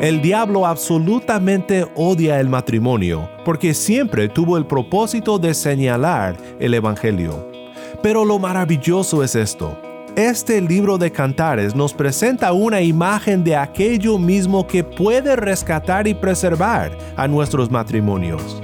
El diablo absolutamente odia el matrimonio porque siempre tuvo el propósito de señalar el Evangelio. Pero lo maravilloso es esto. Este libro de cantares nos presenta una imagen de aquello mismo que puede rescatar y preservar a nuestros matrimonios.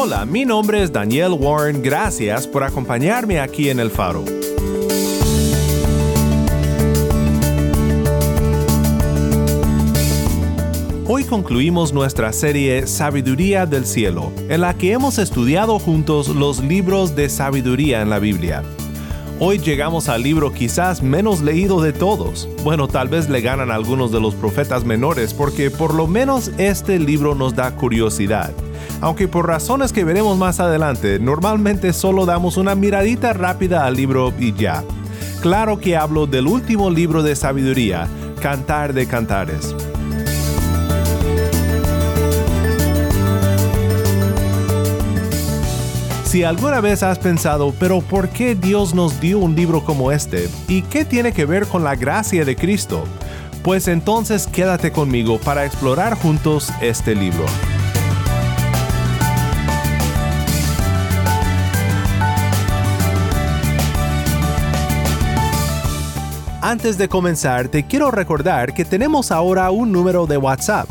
Hola, mi nombre es Daniel Warren, gracias por acompañarme aquí en El Faro. Hoy concluimos nuestra serie Sabiduría del Cielo, en la que hemos estudiado juntos los libros de sabiduría en la Biblia. Hoy llegamos al libro quizás menos leído de todos. Bueno, tal vez le ganan algunos de los profetas menores porque por lo menos este libro nos da curiosidad aunque por razones que veremos más adelante, normalmente solo damos una miradita rápida al libro y ya. Claro que hablo del último libro de sabiduría, Cantar de Cantares. Si alguna vez has pensado, pero ¿por qué Dios nos dio un libro como este? ¿Y qué tiene que ver con la gracia de Cristo? Pues entonces quédate conmigo para explorar juntos este libro. Antes de comenzar, te quiero recordar que tenemos ahora un número de WhatsApp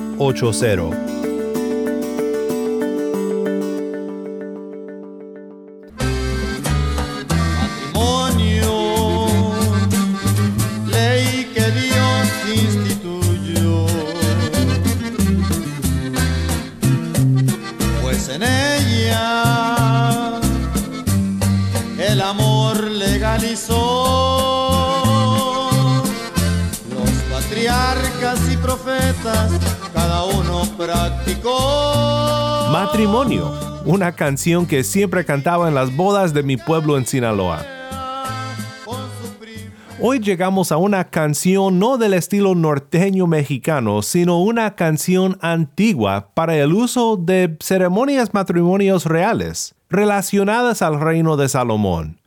8-0. Matrimonio, una canción que siempre cantaba en las bodas de mi pueblo en Sinaloa. Hoy llegamos a una canción no del estilo norteño mexicano, sino una canción antigua para el uso de ceremonias matrimonios reales, relacionadas al reino de Salomón.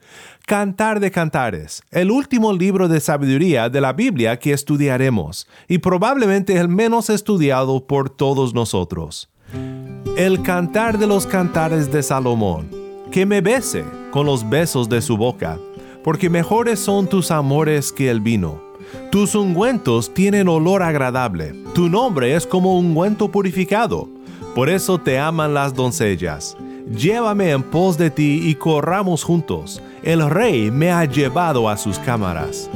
Cantar de Cantares, el último libro de sabiduría de la Biblia que estudiaremos, y probablemente el menos estudiado por todos nosotros. El cantar de los cantares de Salomón, que me bese con los besos de su boca, porque mejores son tus amores que el vino. Tus ungüentos tienen olor agradable, tu nombre es como ungüento purificado, por eso te aman las doncellas. Llévame en pos de ti y corramos juntos. El rey me ha llevado a sus cámaras.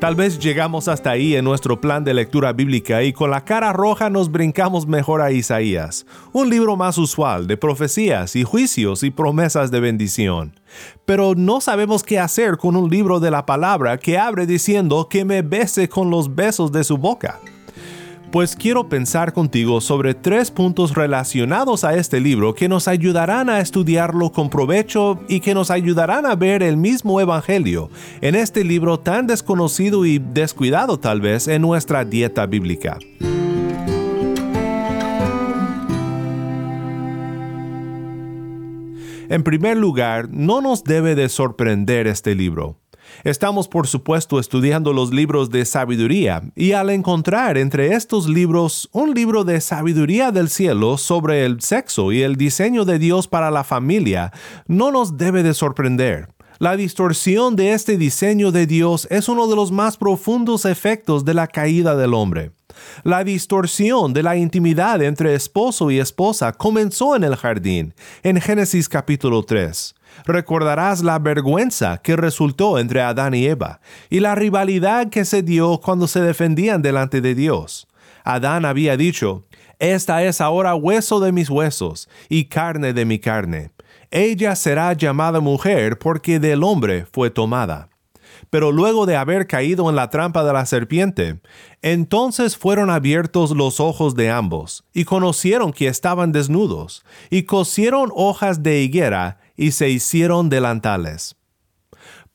Tal vez llegamos hasta ahí en nuestro plan de lectura bíblica y con la cara roja nos brincamos mejor a Isaías, un libro más usual de profecías y juicios y promesas de bendición. Pero no sabemos qué hacer con un libro de la palabra que abre diciendo que me bese con los besos de su boca. Pues quiero pensar contigo sobre tres puntos relacionados a este libro que nos ayudarán a estudiarlo con provecho y que nos ayudarán a ver el mismo Evangelio en este libro tan desconocido y descuidado tal vez en nuestra dieta bíblica. En primer lugar, no nos debe de sorprender este libro. Estamos por supuesto estudiando los libros de sabiduría y al encontrar entre estos libros un libro de sabiduría del cielo sobre el sexo y el diseño de Dios para la familia, no nos debe de sorprender. La distorsión de este diseño de Dios es uno de los más profundos efectos de la caída del hombre. La distorsión de la intimidad entre esposo y esposa comenzó en el jardín, en Génesis capítulo 3. Recordarás la vergüenza que resultó entre Adán y Eva y la rivalidad que se dio cuando se defendían delante de Dios. Adán había dicho, Esta es ahora hueso de mis huesos y carne de mi carne. Ella será llamada mujer porque del hombre fue tomada. Pero luego de haber caído en la trampa de la serpiente, entonces fueron abiertos los ojos de ambos, y conocieron que estaban desnudos, y cosieron hojas de higuera, y se hicieron delantales.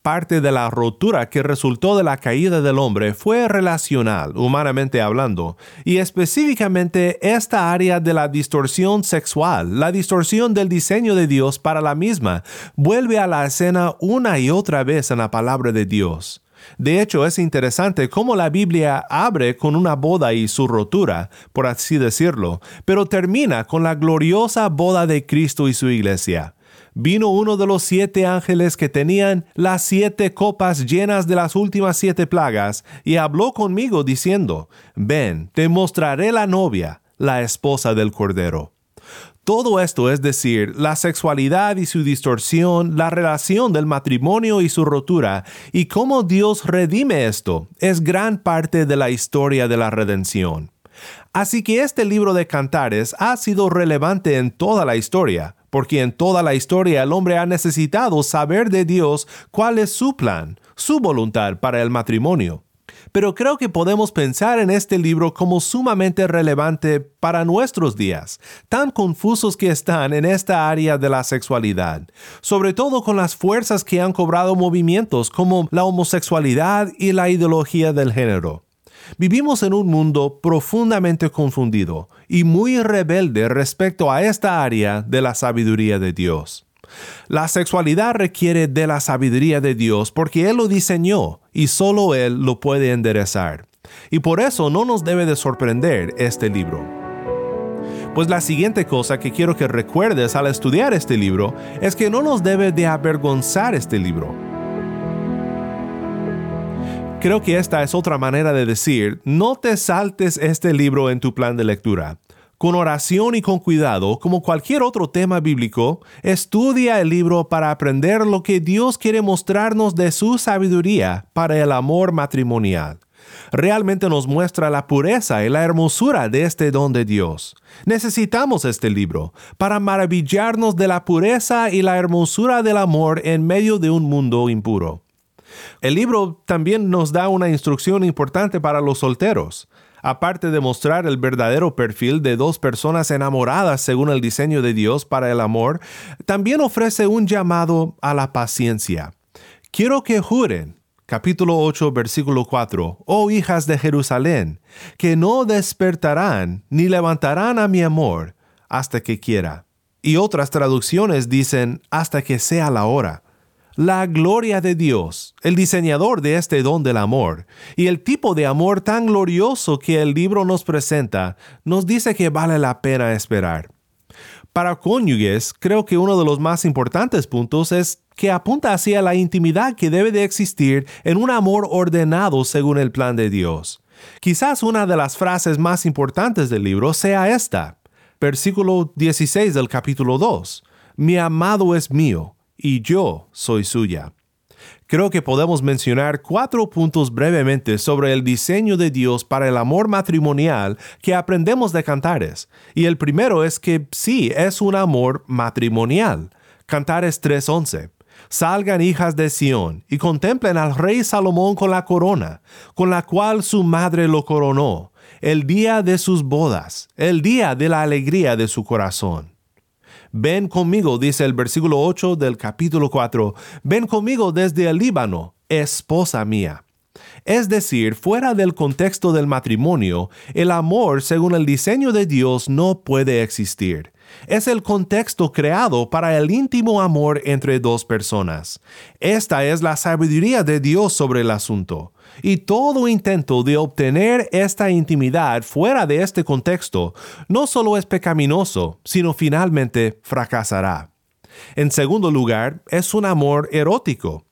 Parte de la rotura que resultó de la caída del hombre fue relacional, humanamente hablando, y específicamente esta área de la distorsión sexual, la distorsión del diseño de Dios para la misma, vuelve a la escena una y otra vez en la palabra de Dios. De hecho, es interesante cómo la Biblia abre con una boda y su rotura, por así decirlo, pero termina con la gloriosa boda de Cristo y su iglesia vino uno de los siete ángeles que tenían las siete copas llenas de las últimas siete plagas, y habló conmigo diciendo, Ven, te mostraré la novia, la esposa del Cordero. Todo esto es decir, la sexualidad y su distorsión, la relación del matrimonio y su rotura, y cómo Dios redime esto, es gran parte de la historia de la redención. Así que este libro de cantares ha sido relevante en toda la historia, porque en toda la historia el hombre ha necesitado saber de Dios cuál es su plan, su voluntad para el matrimonio. Pero creo que podemos pensar en este libro como sumamente relevante para nuestros días, tan confusos que están en esta área de la sexualidad, sobre todo con las fuerzas que han cobrado movimientos como la homosexualidad y la ideología del género. Vivimos en un mundo profundamente confundido y muy rebelde respecto a esta área de la sabiduría de Dios. La sexualidad requiere de la sabiduría de Dios porque Él lo diseñó y solo Él lo puede enderezar. Y por eso no nos debe de sorprender este libro. Pues la siguiente cosa que quiero que recuerdes al estudiar este libro es que no nos debe de avergonzar este libro Creo que esta es otra manera de decir, no te saltes este libro en tu plan de lectura. Con oración y con cuidado, como cualquier otro tema bíblico, estudia el libro para aprender lo que Dios quiere mostrarnos de su sabiduría para el amor matrimonial. Realmente nos muestra la pureza y la hermosura de este don de Dios. Necesitamos este libro para maravillarnos de la pureza y la hermosura del amor en medio de un mundo impuro. El libro también nos da una instrucción importante para los solteros. Aparte de mostrar el verdadero perfil de dos personas enamoradas según el diseño de Dios para el amor, también ofrece un llamado a la paciencia. Quiero que juren, capítulo 8, versículo 4, oh hijas de Jerusalén, que no despertarán ni levantarán a mi amor hasta que quiera. Y otras traducciones dicen hasta que sea la hora la gloria de Dios, el diseñador de este don del amor, y el tipo de amor tan glorioso que el libro nos presenta, nos dice que vale la pena esperar. Para cónyuges, creo que uno de los más importantes puntos es que apunta hacia la intimidad que debe de existir en un amor ordenado según el plan de Dios. Quizás una de las frases más importantes del libro sea esta, versículo 16 del capítulo 2, Mi amado es mío y yo soy suya. Creo que podemos mencionar cuatro puntos brevemente sobre el diseño de Dios para el amor matrimonial que aprendemos de Cantares. Y el primero es que sí, es un amor matrimonial. Cantares 3.11. Salgan hijas de Sión y contemplen al rey Salomón con la corona, con la cual su madre lo coronó, el día de sus bodas, el día de la alegría de su corazón. Ven conmigo, dice el versículo 8 del capítulo 4, ven conmigo desde el Líbano, esposa mía. Es decir, fuera del contexto del matrimonio, el amor según el diseño de Dios no puede existir. Es el contexto creado para el íntimo amor entre dos personas. Esta es la sabiduría de Dios sobre el asunto. Y todo intento de obtener esta intimidad fuera de este contexto no solo es pecaminoso, sino finalmente fracasará. En segundo lugar, es un amor erótico.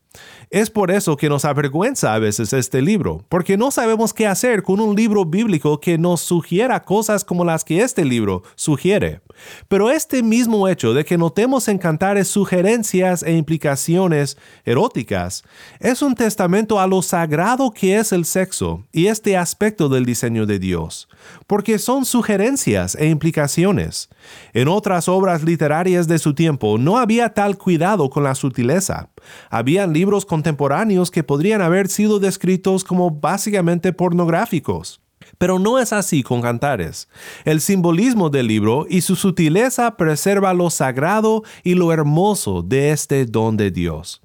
Es por eso que nos avergüenza a veces este libro, porque no sabemos qué hacer con un libro bíblico que nos sugiera cosas como las que este libro sugiere. Pero este mismo hecho de que notemos en cantares sugerencias e implicaciones eróticas es un testamento a lo sagrado que es el sexo y este aspecto del diseño de Dios, porque son sugerencias e implicaciones. En otras obras literarias de su tiempo no había tal cuidado con la sutileza. Habían libros contemporáneos que podrían haber sido descritos como básicamente pornográficos. Pero no es así con Cantares. El simbolismo del libro y su sutileza preserva lo sagrado y lo hermoso de este don de Dios.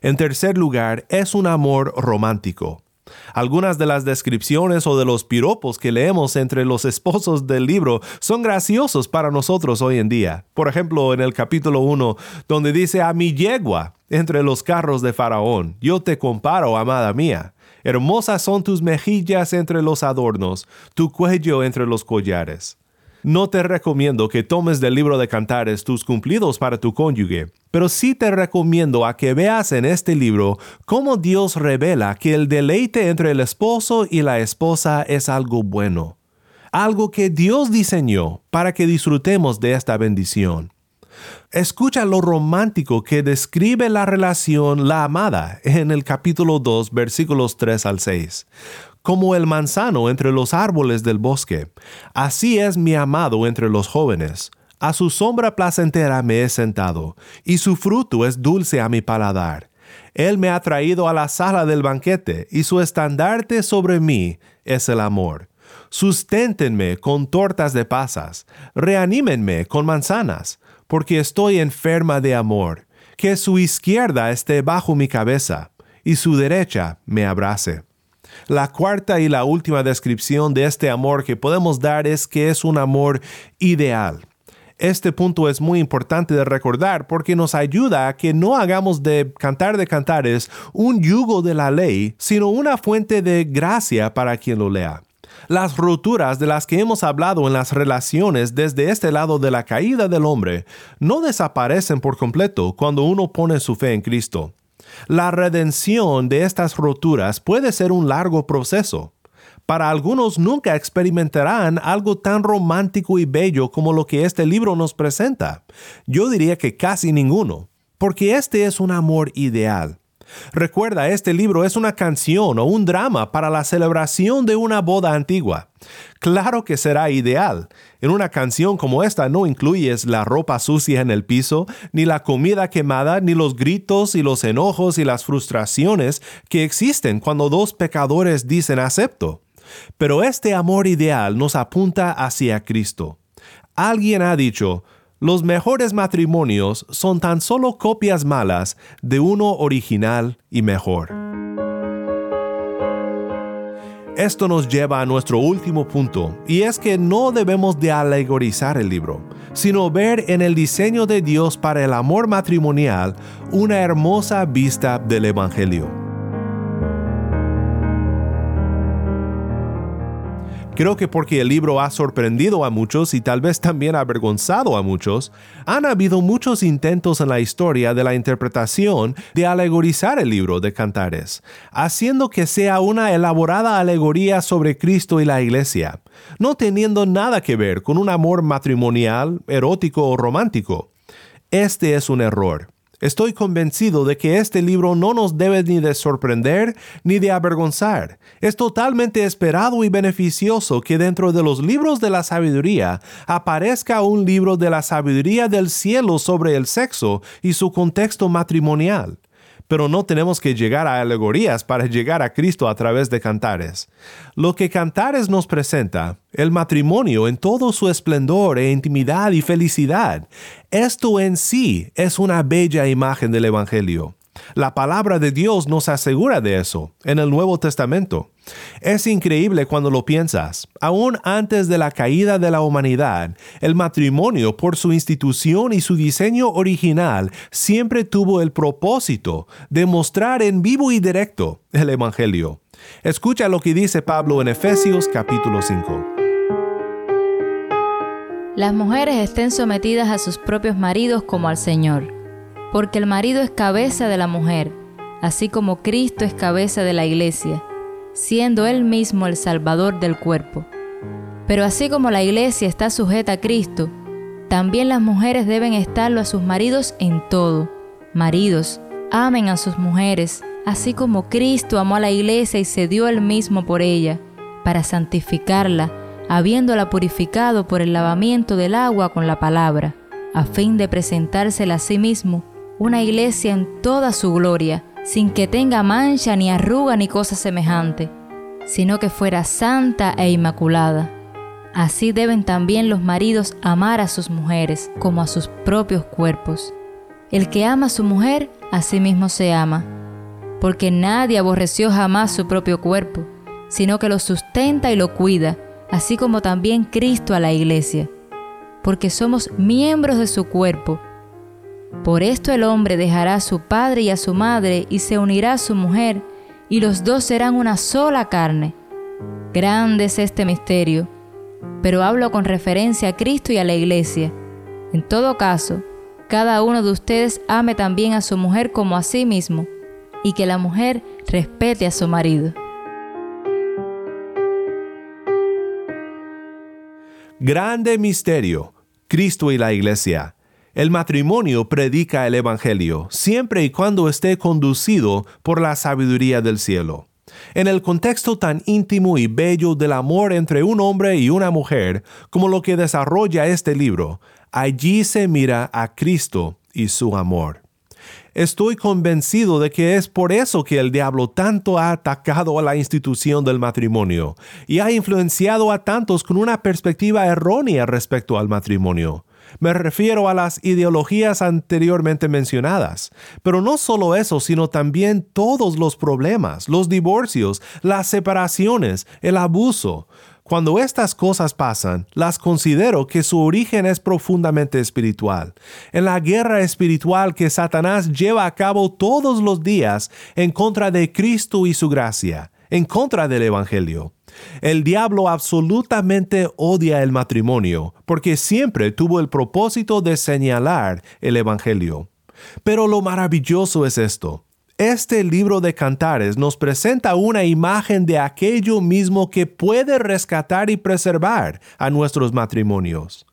En tercer lugar, es un amor romántico. Algunas de las descripciones o de los piropos que leemos entre los esposos del libro son graciosos para nosotros hoy en día. Por ejemplo, en el capítulo 1, donde dice a mi yegua entre los carros de Faraón, yo te comparo, amada mía. Hermosas son tus mejillas entre los adornos, tu cuello entre los collares. No te recomiendo que tomes del libro de cantares tus cumplidos para tu cónyuge, pero sí te recomiendo a que veas en este libro cómo Dios revela que el deleite entre el esposo y la esposa es algo bueno, algo que Dios diseñó para que disfrutemos de esta bendición. Escucha lo romántico que describe la relación la amada en el capítulo 2 versículos 3 al 6 como el manzano entre los árboles del bosque. Así es mi amado entre los jóvenes. A su sombra placentera me he sentado, y su fruto es dulce a mi paladar. Él me ha traído a la sala del banquete, y su estandarte sobre mí es el amor. Susténtenme con tortas de pasas, reanímenme con manzanas, porque estoy enferma de amor. Que su izquierda esté bajo mi cabeza, y su derecha me abrace. La cuarta y la última descripción de este amor que podemos dar es que es un amor ideal. Este punto es muy importante de recordar porque nos ayuda a que no hagamos de Cantar de Cantares un yugo de la ley, sino una fuente de gracia para quien lo lea. Las roturas de las que hemos hablado en las relaciones desde este lado de la caída del hombre no desaparecen por completo cuando uno pone su fe en Cristo. La redención de estas roturas puede ser un largo proceso. Para algunos nunca experimentarán algo tan romántico y bello como lo que este libro nos presenta. Yo diría que casi ninguno, porque este es un amor ideal. Recuerda, este libro es una canción o un drama para la celebración de una boda antigua. Claro que será ideal. En una canción como esta no incluyes la ropa sucia en el piso, ni la comida quemada, ni los gritos y los enojos y las frustraciones que existen cuando dos pecadores dicen acepto. Pero este amor ideal nos apunta hacia Cristo. Alguien ha dicho, los mejores matrimonios son tan solo copias malas de uno original y mejor. Esto nos lleva a nuestro último punto, y es que no debemos de alegorizar el libro, sino ver en el diseño de Dios para el amor matrimonial una hermosa vista del Evangelio. Creo que porque el libro ha sorprendido a muchos y tal vez también avergonzado a muchos, han habido muchos intentos en la historia de la interpretación de alegorizar el libro de Cantares, haciendo que sea una elaborada alegoría sobre Cristo y la Iglesia, no teniendo nada que ver con un amor matrimonial, erótico o romántico. Este es un error. Estoy convencido de que este libro no nos debe ni de sorprender ni de avergonzar. Es totalmente esperado y beneficioso que dentro de los libros de la sabiduría aparezca un libro de la sabiduría del cielo sobre el sexo y su contexto matrimonial pero no tenemos que llegar a alegorías para llegar a Cristo a través de cantares. Lo que cantares nos presenta, el matrimonio en todo su esplendor e intimidad y felicidad, esto en sí es una bella imagen del Evangelio. La palabra de Dios nos asegura de eso en el Nuevo Testamento. Es increíble cuando lo piensas. Aún antes de la caída de la humanidad, el matrimonio por su institución y su diseño original siempre tuvo el propósito de mostrar en vivo y directo el Evangelio. Escucha lo que dice Pablo en Efesios capítulo 5. Las mujeres estén sometidas a sus propios maridos como al Señor, porque el marido es cabeza de la mujer, así como Cristo es cabeza de la iglesia, siendo él mismo el Salvador del cuerpo. Pero así como la iglesia está sujeta a Cristo, también las mujeres deben estarlo a sus maridos en todo. Maridos, amen a sus mujeres, así como Cristo amó a la iglesia y se dio él mismo por ella, para santificarla, habiéndola purificado por el lavamiento del agua con la palabra, a fin de presentársela a sí mismo una iglesia en toda su gloria, sin que tenga mancha ni arruga ni cosa semejante, sino que fuera santa e inmaculada. Así deben también los maridos amar a sus mujeres como a sus propios cuerpos. El que ama a su mujer, a sí mismo se ama, porque nadie aborreció jamás su propio cuerpo, sino que lo sustenta y lo cuida, así como también Cristo a la iglesia, porque somos miembros de su cuerpo. Por esto el hombre dejará a su padre y a su madre y se unirá a su mujer, y los dos serán una sola carne. Grande es este misterio, pero hablo con referencia a Cristo y a la iglesia. En todo caso, cada uno de ustedes ame también a su mujer como a sí mismo, y que la mujer respete a su marido. Grande misterio, Cristo y la Iglesia. El matrimonio predica el Evangelio siempre y cuando esté conducido por la sabiduría del cielo. En el contexto tan íntimo y bello del amor entre un hombre y una mujer, como lo que desarrolla este libro, allí se mira a Cristo y su amor. Estoy convencido de que es por eso que el diablo tanto ha atacado a la institución del matrimonio y ha influenciado a tantos con una perspectiva errónea respecto al matrimonio. Me refiero a las ideologías anteriormente mencionadas. Pero no solo eso, sino también todos los problemas, los divorcios, las separaciones, el abuso. Cuando estas cosas pasan, las considero que su origen es profundamente espiritual. En la guerra espiritual que Satanás lleva a cabo todos los días en contra de Cristo y su gracia, en contra del Evangelio. El diablo absolutamente odia el matrimonio porque siempre tuvo el propósito de señalar el Evangelio. Pero lo maravilloso es esto. Este libro de cantares nos presenta una imagen de aquello mismo que puede rescatar y preservar a nuestros matrimonios.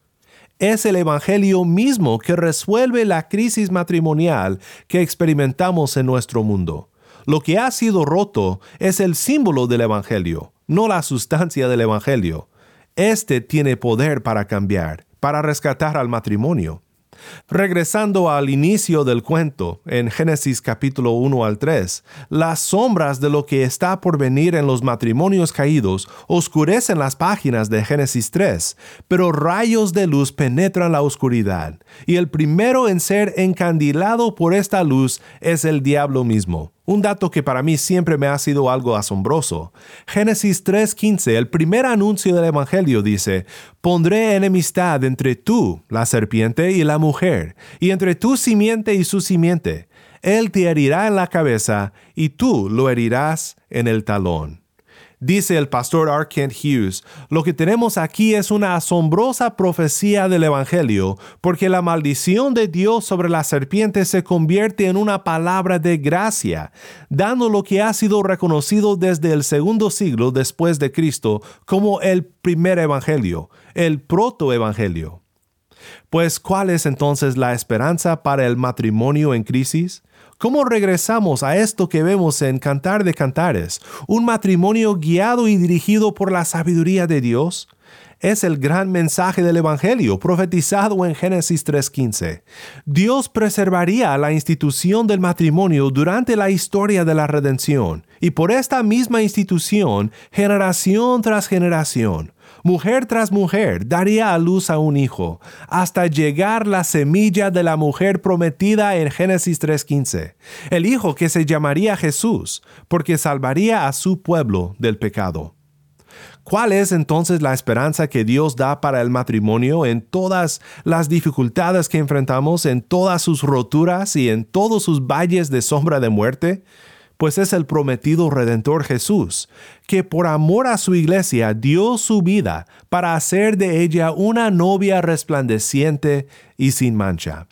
Es el Evangelio mismo que resuelve la crisis matrimonial que experimentamos en nuestro mundo. Lo que ha sido roto es el símbolo del Evangelio, no la sustancia del Evangelio. Este tiene poder para cambiar, para rescatar al matrimonio. Regresando al inicio del cuento, en Génesis capítulo 1 al 3, las sombras de lo que está por venir en los matrimonios caídos oscurecen las páginas de Génesis 3, pero rayos de luz penetran la oscuridad, y el primero en ser encandilado por esta luz es el diablo mismo. Un dato que para mí siempre me ha sido algo asombroso. Génesis 3:15, el primer anuncio del Evangelio dice, Pondré enemistad entre tú, la serpiente, y la mujer, y entre tu simiente y su simiente. Él te herirá en la cabeza, y tú lo herirás en el talón. Dice el pastor R. Kent Hughes, lo que tenemos aquí es una asombrosa profecía del Evangelio, porque la maldición de Dios sobre la serpiente se convierte en una palabra de gracia, dando lo que ha sido reconocido desde el segundo siglo después de Cristo como el primer Evangelio, el protoevangelio. Pues, ¿cuál es entonces la esperanza para el matrimonio en crisis? ¿Cómo regresamos a esto que vemos en Cantar de Cantares, un matrimonio guiado y dirigido por la sabiduría de Dios? Es el gran mensaje del Evangelio profetizado en Génesis 3.15. Dios preservaría la institución del matrimonio durante la historia de la redención, y por esta misma institución, generación tras generación, Mujer tras mujer daría a luz a un hijo, hasta llegar la semilla de la mujer prometida en Génesis 3.15, el hijo que se llamaría Jesús, porque salvaría a su pueblo del pecado. ¿Cuál es entonces la esperanza que Dios da para el matrimonio en todas las dificultades que enfrentamos, en todas sus roturas y en todos sus valles de sombra de muerte? Pues es el prometido Redentor Jesús, que por amor a su iglesia dio su vida para hacer de ella una novia resplandeciente y sin mancha.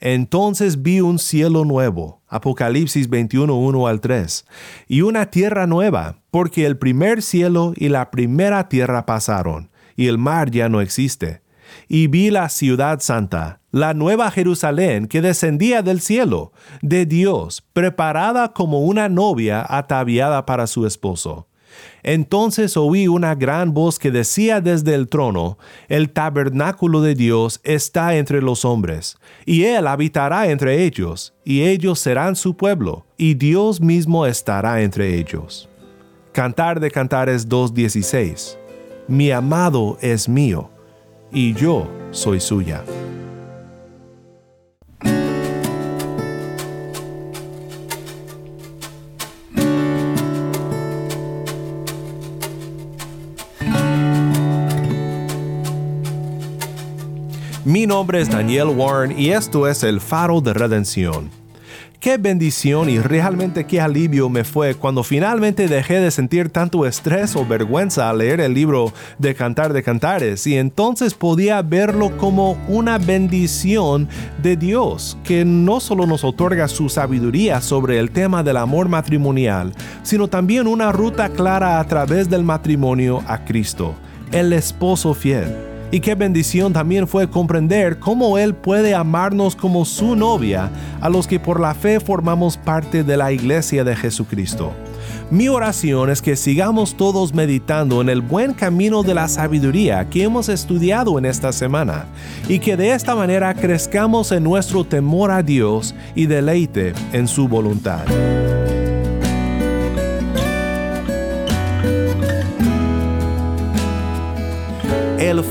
Entonces vi un cielo nuevo, Apocalipsis 21, 1 al 3, y una tierra nueva, porque el primer cielo y la primera tierra pasaron, y el mar ya no existe. Y vi la ciudad santa, la nueva Jerusalén que descendía del cielo, de Dios, preparada como una novia ataviada para su esposo. Entonces oí una gran voz que decía desde el trono, El tabernáculo de Dios está entre los hombres, y Él habitará entre ellos, y ellos serán su pueblo, y Dios mismo estará entre ellos. Cantar de Cantares 2.16 Mi amado es mío, y yo soy suya. Mi nombre es Daniel Warren y esto es el faro de redención. Qué bendición y realmente qué alivio me fue cuando finalmente dejé de sentir tanto estrés o vergüenza al leer el libro de Cantar de Cantares y entonces podía verlo como una bendición de Dios que no solo nos otorga su sabiduría sobre el tema del amor matrimonial, sino también una ruta clara a través del matrimonio a Cristo, el esposo fiel. Y qué bendición también fue comprender cómo Él puede amarnos como su novia a los que por la fe formamos parte de la iglesia de Jesucristo. Mi oración es que sigamos todos meditando en el buen camino de la sabiduría que hemos estudiado en esta semana y que de esta manera crezcamos en nuestro temor a Dios y deleite en su voluntad.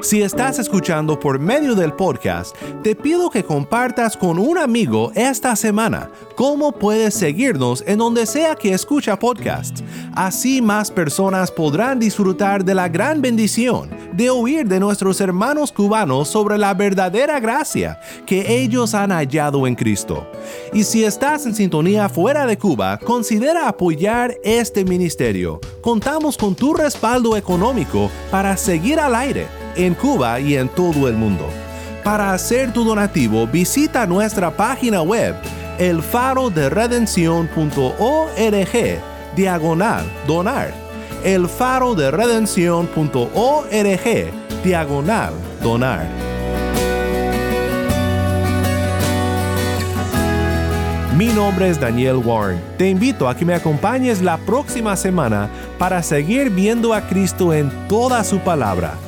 Si estás escuchando por medio del podcast, te pido que compartas con un amigo esta semana cómo puedes seguirnos en donde sea que escucha podcasts. Así más personas podrán disfrutar de la gran bendición de oír de nuestros hermanos cubanos sobre la verdadera gracia que ellos han hallado en Cristo. Y si estás en sintonía fuera de Cuba, considera apoyar este ministerio. Contamos con tu respaldo económico para seguir al aire en Cuba y en todo el mundo. Para hacer tu donativo, visita nuestra página web elfaroderedención.org diagonal donar. elfaroderedención.org diagonal donar. Mi nombre es Daniel Warren. Te invito a que me acompañes la próxima semana para seguir viendo a Cristo en toda su palabra